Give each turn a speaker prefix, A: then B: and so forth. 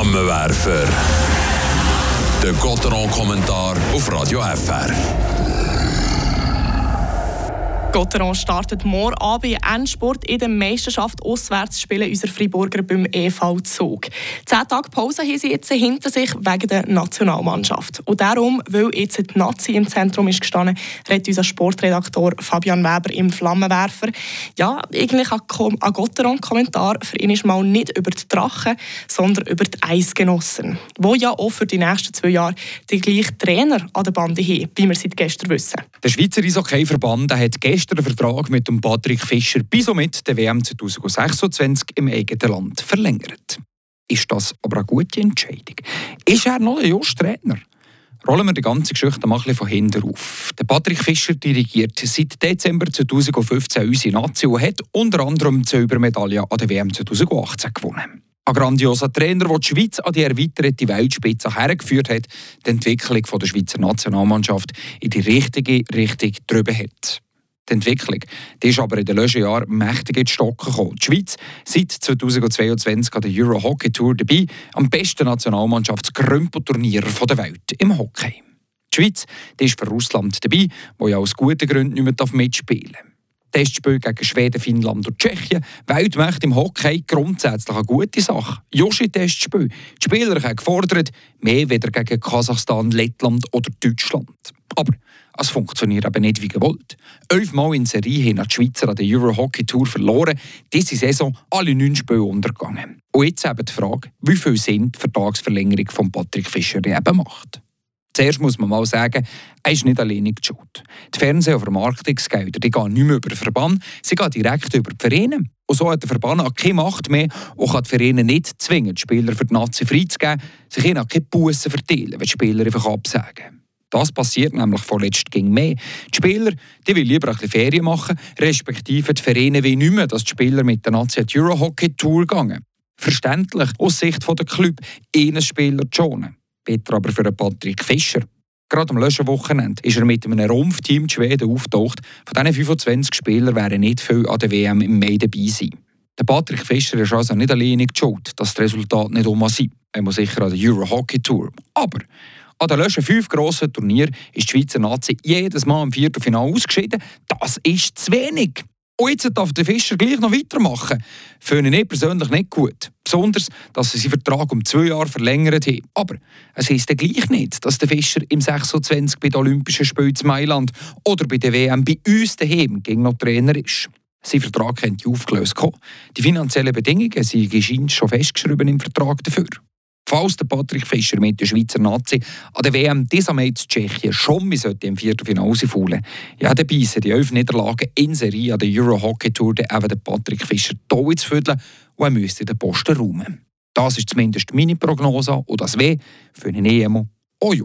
A: Flammenwerfer. Der Gotteron-Kommentar auf Radio FR.
B: Gotteron startet morgen Abend Endsport in der Meisterschaft auswärts spielen unsere Friburger beim EV Zug. Zehn Tage Pause haben sie jetzt hinter sich wegen der Nationalmannschaft. Und darum, weil jetzt die Nazi im Zentrum ist gestanden, redet unser Sportredaktor Fabian Weber im Flammenwerfer. Ja, eigentlich ein Gotteron-Kommentar für ihn ist mal nicht über die Drachen, sondern über die Eisgenossen, wo ja auch für die nächsten zwei Jahre die gleichen Trainer an der Bande haben, wie wir seit gestern wissen.
C: Der Schweizer Eishockey-Verband hat gestern gestern den Vertrag mit dem Patrick Fischer bis somit der WM 2026 im eigenen Land verlängert. Ist das aber eine gute Entscheidung? Ist er noch ein Just-Trainer? Rollen wir die ganze Geschichte mal ein bisschen von hinten auf. Der Patrick Fischer dirigiert seit Dezember 2015 unsere Nation und hat unter anderem die Silbermedaille an der WM 2018 gewonnen. Ein grandioser Trainer, der die Schweiz an die erweiterte Weltspitze hergeführt hat, die Entwicklung der Schweizer Nationalmannschaft in die richtige Richtung drüber hat. Die Entwicklung die ist aber in den letzten Jahren mächtig in die Stocken gekommen. Die Schweiz seit 2022 an der Euro Hockey Tour dabei, am besten Nationalmannschaftsgrümpelturnier der Welt im Hockey. Die Schweiz die ist für Russland dabei, wo ja aus guten Gründen nicht mehr mitspielen darf. Testspiel gegen Schweden, Finnland und Tschechien. Weltmächte im Hockey grundsätzlich eine gute Sache. Joshi-Testspiel. Die Spieler haben gefordert, mehr weder gegen Kasachstan, Lettland oder Deutschland. Aber es funktioniert eben nicht wie gewollt. Elfmal in Serie haben die Schweizer an der Euro Hockey Tour verloren. Diese Saison alle neun Spiele untergegangen. Und jetzt eben die Frage, wie viel Sinn die Vertragsverlängerung von Patrick Fischer eben macht. Zuerst muss man mal sagen, er ist nicht alleine schuld. Die Fernseh- und Vermarktungsgelder die gehen nicht mehr über den Verband, sie gehen direkt über die Vereine. Und so hat der Verband auch keine Macht mehr und kann die Vereine nicht zwingen, die Spieler für die Nazi freizugeben, sich ihnen auch keine Bussen verteilen, wenn die Spieler einfach absagen. Das passiert nämlich vorletzt ging mehr. Die Spieler die will lieber ein bisschen Ferien machen, respektive die Vereine will nicht mehr, dass die Spieler mit der Nazi Euro Hockey Tour gehen. Verständlich aus Sicht der Club, ihnen Spieler zu schonen. Better aber für Patrick Fischer. Gerade am letzten ist er mit einem Rumpfteam in Schweden auftaucht. Von diesen 25 Spielern wären nicht viel an der WM im Mai dabei sein. Der Patrick Fischer ist also nicht alleine schuld, dass das Resultat nicht um sein. Er muss sicher an der Euro Hockey Tour. Aber an den letzten fünf grossen Turnieren ist die Schweizer Nazi jedes Mal im Viertelfinale ausgeschieden. Das ist zu wenig. Und jetzt darf der Fischer gleich noch weitermachen. Finde ich persönlich nicht gut. Besonders, dass sie seinen Vertrag um zwei Jahre verlängert haben. Aber es heisst ja gleich nicht, dass der Fischer im 26 bei den Olympischen Spielen in Mailand oder bei der WM bei uns daheim gegen noch Trainer ist. Sein Vertrag könnte aufgelöst kommen. Die finanziellen Bedingungen sind schon festgeschrieben im Vertrag dafür. Falls der Patrick Fischer mit der Schweizer Nazi an der WM dieser Mal zu Tschechien schon mal im Viertelfinale rausfallen ja, dann beißen die elf Niederlagen in Serie an der Euro Hockey Tour eben den Patrick Fischer hier zu füdeln und er müsste den Posten räumen. Das ist zumindest meine Prognose und das W für einen EMO Ojo.